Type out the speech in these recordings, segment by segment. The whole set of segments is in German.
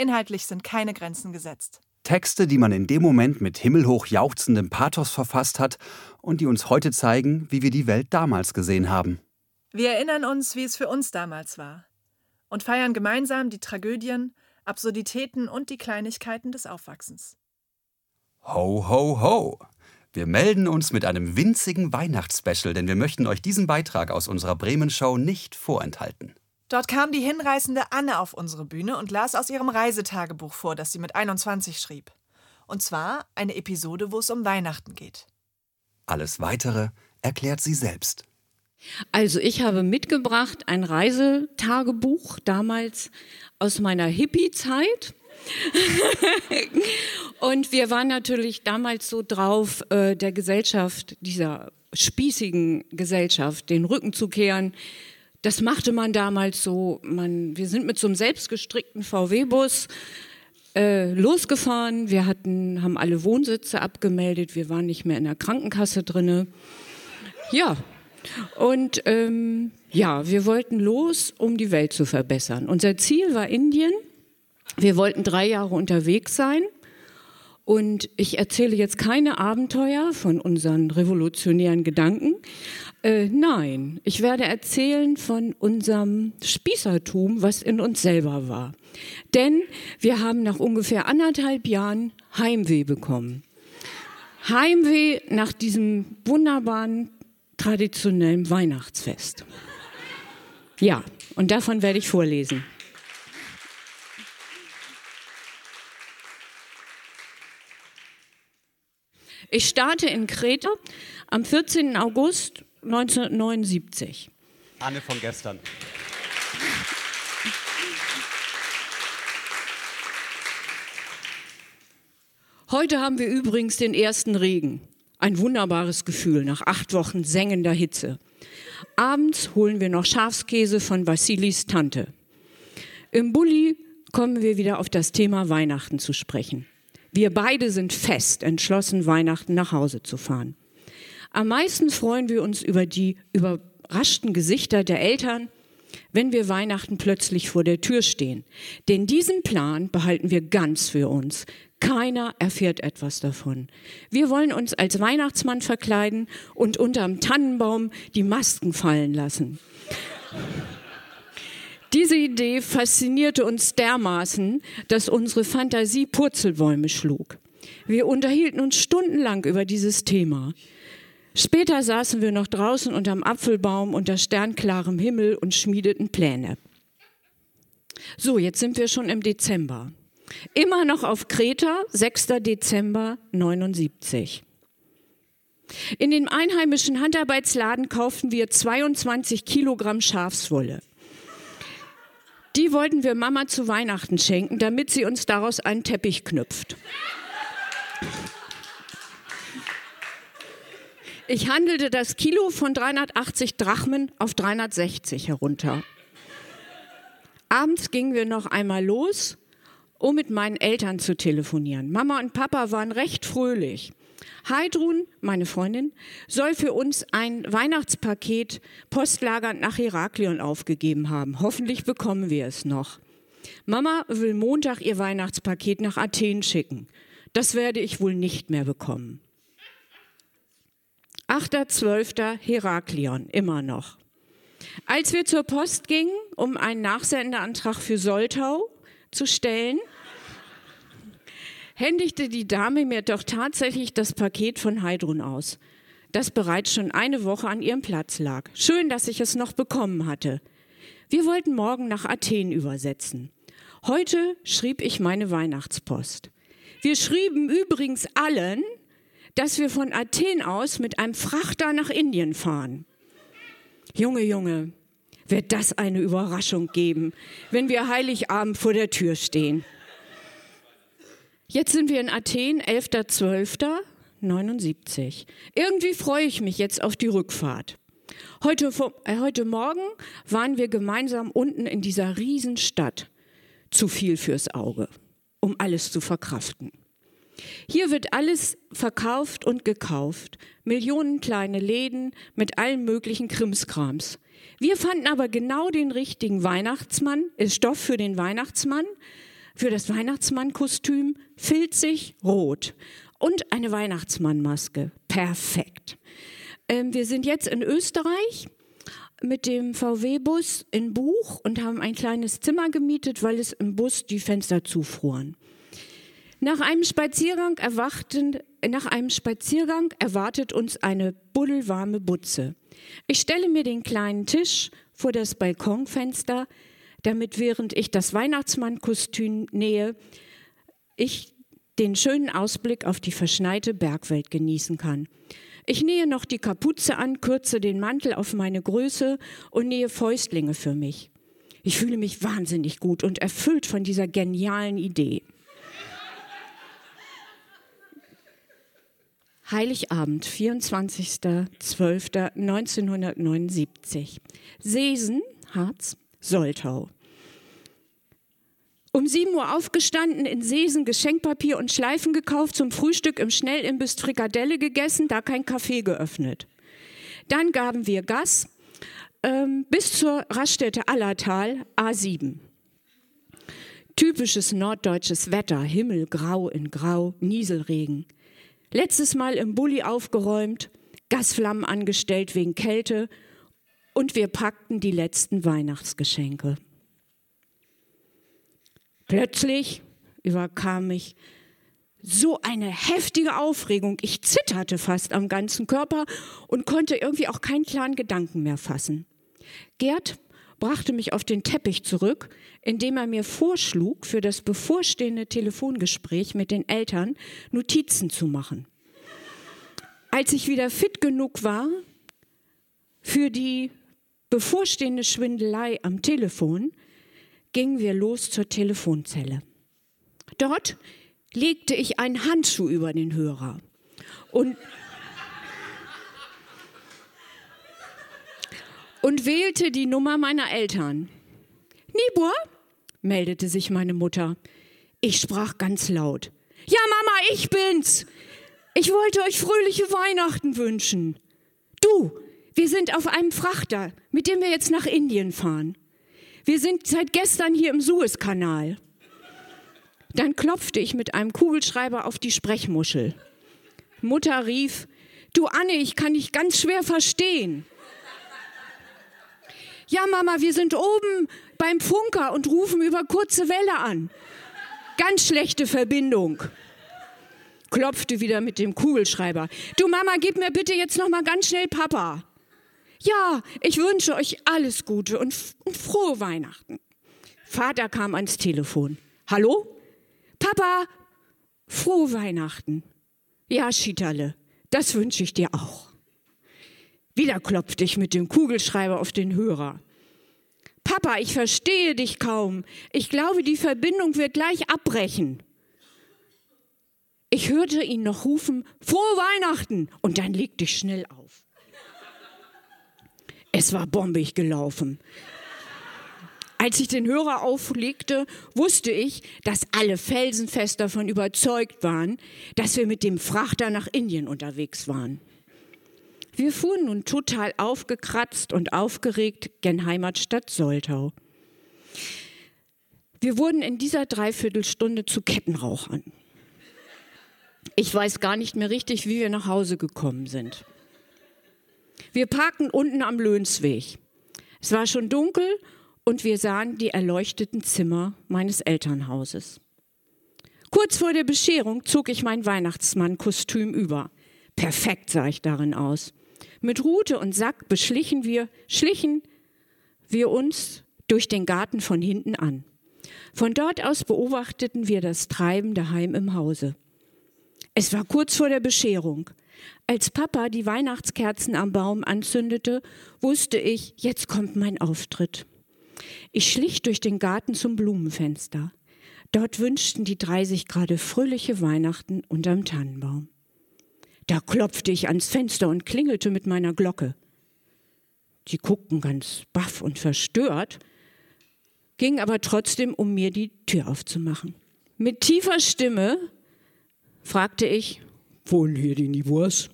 Inhaltlich sind keine Grenzen gesetzt. Texte, die man in dem Moment mit himmelhoch jauchzendem Pathos verfasst hat und die uns heute zeigen, wie wir die Welt damals gesehen haben. Wir erinnern uns, wie es für uns damals war und feiern gemeinsam die Tragödien, Absurditäten und die Kleinigkeiten des Aufwachsens. Ho, ho, ho! Wir melden uns mit einem winzigen Weihnachtsspecial, denn wir möchten euch diesen Beitrag aus unserer Bremen-Show nicht vorenthalten. Dort kam die hinreißende Anne auf unsere Bühne und las aus ihrem Reisetagebuch vor, das sie mit 21 schrieb. Und zwar eine Episode, wo es um Weihnachten geht. Alles Weitere erklärt sie selbst. Also ich habe mitgebracht ein Reisetagebuch damals aus meiner Hippie-Zeit. und wir waren natürlich damals so drauf, äh, der Gesellschaft, dieser spießigen Gesellschaft, den Rücken zu kehren. Das machte man damals so. Man, wir sind mit so einem selbstgestrickten VW-Bus äh, losgefahren. Wir hatten, haben alle Wohnsitze abgemeldet. Wir waren nicht mehr in der Krankenkasse drinne. Ja, und ähm, ja, wir wollten los, um die Welt zu verbessern. Unser Ziel war Indien. Wir wollten drei Jahre unterwegs sein. Und ich erzähle jetzt keine Abenteuer von unseren revolutionären Gedanken. Äh, nein, ich werde erzählen von unserem Spießertum, was in uns selber war. Denn wir haben nach ungefähr anderthalb Jahren Heimweh bekommen. Heimweh nach diesem wunderbaren traditionellen Weihnachtsfest. Ja, und davon werde ich vorlesen. Ich starte in Kreta am 14. August 1979. Anne von gestern. Heute haben wir übrigens den ersten Regen. Ein wunderbares Gefühl nach acht Wochen sengender Hitze. Abends holen wir noch Schafskäse von Vassilis Tante. Im Bulli kommen wir wieder auf das Thema Weihnachten zu sprechen. Wir beide sind fest entschlossen, Weihnachten nach Hause zu fahren. Am meisten freuen wir uns über die überraschten Gesichter der Eltern, wenn wir Weihnachten plötzlich vor der Tür stehen. Denn diesen Plan behalten wir ganz für uns. Keiner erfährt etwas davon. Wir wollen uns als Weihnachtsmann verkleiden und unterm Tannenbaum die Masken fallen lassen. Diese Idee faszinierte uns dermaßen, dass unsere Fantasie Purzelbäume schlug. Wir unterhielten uns stundenlang über dieses Thema. Später saßen wir noch draußen unterm Apfelbaum unter sternklarem Himmel und schmiedeten Pläne. So, jetzt sind wir schon im Dezember. Immer noch auf Kreta, 6. Dezember 79. In dem einheimischen Handarbeitsladen kauften wir 22 Kilogramm Schafswolle. Die wollten wir Mama zu Weihnachten schenken, damit sie uns daraus einen Teppich knüpft. Ich handelte das Kilo von 380 Drachmen auf 360 herunter. Abends gingen wir noch einmal los um mit meinen Eltern zu telefonieren. Mama und Papa waren recht fröhlich. Heidrun, meine Freundin, soll für uns ein Weihnachtspaket postlagernd nach Heraklion aufgegeben haben. Hoffentlich bekommen wir es noch. Mama will Montag ihr Weihnachtspaket nach Athen schicken. Das werde ich wohl nicht mehr bekommen. 8.12. Heraklion, immer noch. Als wir zur Post gingen, um einen Nachsendeantrag für Soltau zu stellen, händigte die Dame mir doch tatsächlich das Paket von Heidrun aus, das bereits schon eine Woche an ihrem Platz lag. Schön, dass ich es noch bekommen hatte. Wir wollten morgen nach Athen übersetzen. Heute schrieb ich meine Weihnachtspost. Wir schrieben übrigens allen, dass wir von Athen aus mit einem Frachter nach Indien fahren. Junge, Junge, wird das eine Überraschung geben, wenn wir Heiligabend vor der Tür stehen. Jetzt sind wir in Athen, 11.12.79. Irgendwie freue ich mich jetzt auf die Rückfahrt. Heute, äh, heute Morgen waren wir gemeinsam unten in dieser Riesenstadt. Zu viel fürs Auge, um alles zu verkraften. Hier wird alles verkauft und gekauft. Millionen kleine Läden mit allen möglichen Krimskrams. Wir fanden aber genau den richtigen Weihnachtsmann, Stoff für den Weihnachtsmann, für das Weihnachtsmannkostüm, filzig rot und eine Weihnachtsmannmaske. Perfekt. Ähm, wir sind jetzt in Österreich mit dem VW-Bus in Buch und haben ein kleines Zimmer gemietet, weil es im Bus die Fenster zufroren. Nach einem Spaziergang, erwarten, nach einem Spaziergang erwartet uns eine buddelwarme Butze. Ich stelle mir den kleinen Tisch vor das Balkonfenster, damit während ich das Weihnachtsmannkostüm nähe, ich den schönen Ausblick auf die verschneite Bergwelt genießen kann. Ich nähe noch die Kapuze an, kürze den Mantel auf meine Größe und nähe Fäustlinge für mich. Ich fühle mich wahnsinnig gut und erfüllt von dieser genialen Idee. Heiligabend, 24.12.1979. Seesen, Harz, Soltau. Um 7 Uhr aufgestanden, in Seesen Geschenkpapier und Schleifen gekauft, zum Frühstück im Schnellimbiss Frikadelle gegessen, da kein Kaffee geöffnet. Dann gaben wir Gas ähm, bis zur Raststätte Allertal, A7. Typisches norddeutsches Wetter, Himmel grau in grau, Nieselregen. Letztes Mal im Bulli aufgeräumt, Gasflammen angestellt wegen Kälte und wir packten die letzten Weihnachtsgeschenke. Plötzlich überkam mich so eine heftige Aufregung. Ich zitterte fast am ganzen Körper und konnte irgendwie auch keinen klaren Gedanken mehr fassen. Gerd brachte mich auf den Teppich zurück, indem er mir vorschlug, für das bevorstehende Telefongespräch mit den Eltern Notizen zu machen. Als ich wieder fit genug war für die bevorstehende Schwindelei am Telefon, gingen wir los zur Telefonzelle. Dort legte ich einen Handschuh über den Hörer und und wählte die Nummer meiner Eltern. Nibur, meldete sich meine Mutter. Ich sprach ganz laut. Ja, Mama, ich bin's. Ich wollte euch fröhliche Weihnachten wünschen. Du, wir sind auf einem Frachter, mit dem wir jetzt nach Indien fahren. Wir sind seit gestern hier im Suezkanal. Dann klopfte ich mit einem Kugelschreiber auf die Sprechmuschel. Mutter rief, du Anne, ich kann dich ganz schwer verstehen. Ja, Mama, wir sind oben beim Funker und rufen über kurze Welle an. Ganz schlechte Verbindung. Klopfte wieder mit dem Kugelschreiber. Du Mama, gib mir bitte jetzt noch mal ganz schnell Papa. Ja, ich wünsche euch alles Gute und, und frohe Weihnachten. Vater kam ans Telefon. Hallo? Papa, frohe Weihnachten. Ja, Schitterle, das wünsche ich dir auch. Wieder klopfte ich mit dem Kugelschreiber auf den Hörer. Papa, ich verstehe dich kaum. Ich glaube, die Verbindung wird gleich abbrechen. Ich hörte ihn noch rufen, frohe Weihnachten, und dann legte ich schnell auf. Es war bombig gelaufen. Als ich den Hörer auflegte, wusste ich, dass alle felsenfest davon überzeugt waren, dass wir mit dem Frachter nach Indien unterwegs waren. Wir fuhren nun total aufgekratzt und aufgeregt gen Heimatstadt Soltau. Wir wurden in dieser Dreiviertelstunde zu Kettenrauchern. Ich weiß gar nicht mehr richtig, wie wir nach Hause gekommen sind. Wir parkten unten am Löhnsweg. Es war schon dunkel und wir sahen die erleuchteten Zimmer meines Elternhauses. Kurz vor der Bescherung zog ich mein Weihnachtsmannkostüm über. Perfekt sah ich darin aus. Mit Rute und Sack beschlichen wir, schlichen wir uns durch den Garten von hinten an. Von dort aus beobachteten wir das Treiben daheim im Hause. Es war kurz vor der Bescherung. Als Papa die Weihnachtskerzen am Baum anzündete, wusste ich, jetzt kommt mein Auftritt. Ich schlich durch den Garten zum Blumenfenster. Dort wünschten die drei sich gerade fröhliche Weihnachten unterm Tannenbaum. Da klopfte ich ans Fenster und klingelte mit meiner Glocke. Sie guckten ganz baff und verstört, ging aber trotzdem, um mir die Tür aufzumachen. Mit tiefer Stimme fragte ich, wohnen hier die Niveaus?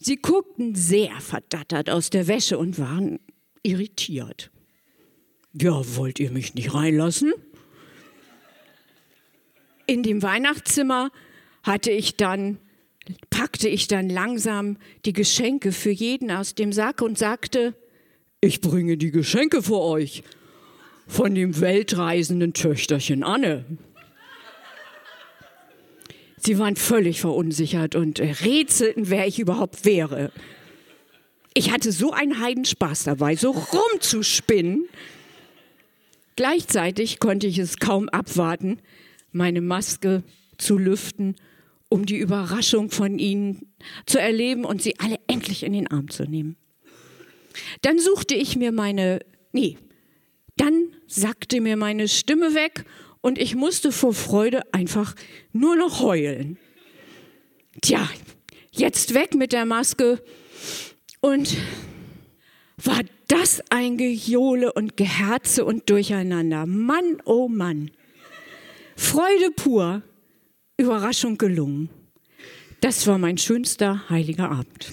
Sie guckten sehr verdattert aus der Wäsche und waren irritiert. Ja, wollt ihr mich nicht reinlassen? In dem Weihnachtszimmer hatte ich dann, packte ich dann langsam die Geschenke für jeden aus dem Sack und sagte, ich bringe die Geschenke für euch von dem weltreisenden Töchterchen Anne. Sie waren völlig verunsichert und rätselten, wer ich überhaupt wäre. Ich hatte so einen Heidenspaß dabei, so rumzuspinnen. Gleichzeitig konnte ich es kaum abwarten, meine Maske zu lüften, um die Überraschung von ihnen zu erleben und sie alle endlich in den Arm zu nehmen. Dann suchte ich mir meine, nee, dann sackte mir meine Stimme weg und ich musste vor Freude einfach nur noch heulen. Tja, jetzt weg mit der Maske und war das ein Gejohle und Geherze und Durcheinander. Mann, oh Mann. Freude pur, Überraschung gelungen. Das war mein schönster heiliger Abend.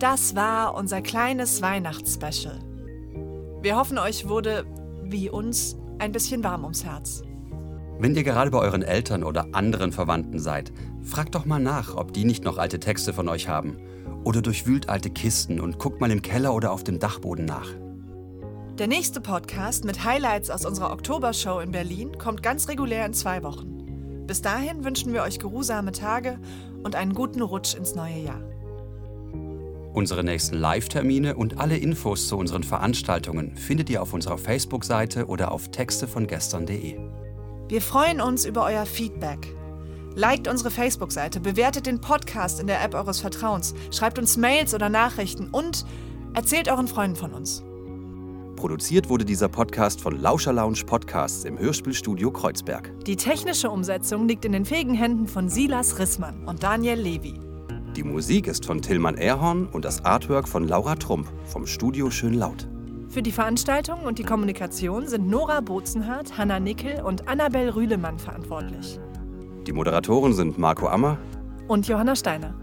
Das war unser kleines Weihnachtsspecial. Wir hoffen, euch wurde, wie uns, ein bisschen warm ums Herz. Wenn ihr gerade bei euren Eltern oder anderen Verwandten seid, fragt doch mal nach, ob die nicht noch alte Texte von euch haben. Oder durchwühlt alte Kisten und guckt mal im Keller oder auf dem Dachboden nach. Der nächste Podcast mit Highlights aus unserer Oktobershow in Berlin kommt ganz regulär in zwei Wochen. Bis dahin wünschen wir euch geruhsame Tage und einen guten Rutsch ins neue Jahr. Unsere nächsten Live-Termine und alle Infos zu unseren Veranstaltungen findet ihr auf unserer Facebook-Seite oder auf textevongestern.de. Wir freuen uns über euer Feedback. Liked unsere Facebook-Seite, bewertet den Podcast in der App eures Vertrauens, schreibt uns Mails oder Nachrichten und erzählt euren Freunden von uns. Produziert wurde dieser Podcast von Lauscher Lounge Podcasts im Hörspielstudio Kreuzberg. Die technische Umsetzung liegt in den fähigen Händen von Silas Rissmann und Daniel Levy. Die Musik ist von Tillmann Erhorn und das Artwork von Laura Trump vom Studio Schön Laut. Für die Veranstaltung und die Kommunikation sind Nora Bozenhardt, Hanna Nickel und Annabel Rühlemann verantwortlich. Die Moderatoren sind Marco Ammer Und Johanna Steiner.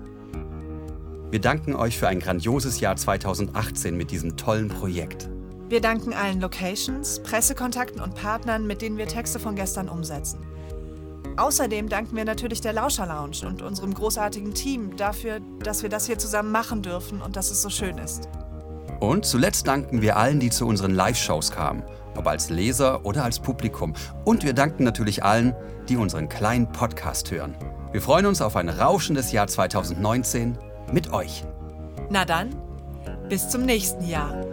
Wir danken euch für ein grandioses Jahr 2018 mit diesem tollen Projekt. Wir danken allen Locations, Pressekontakten und Partnern, mit denen wir Texte von gestern umsetzen. Außerdem danken wir natürlich der Lauscher Lounge und unserem großartigen Team dafür, dass wir das hier zusammen machen dürfen und dass es so schön ist. Und zuletzt danken wir allen, die zu unseren Live-Shows kamen, ob als Leser oder als Publikum. Und wir danken natürlich allen, die unseren kleinen Podcast hören. Wir freuen uns auf ein rauschendes Jahr 2019 mit euch. Na dann, bis zum nächsten Jahr.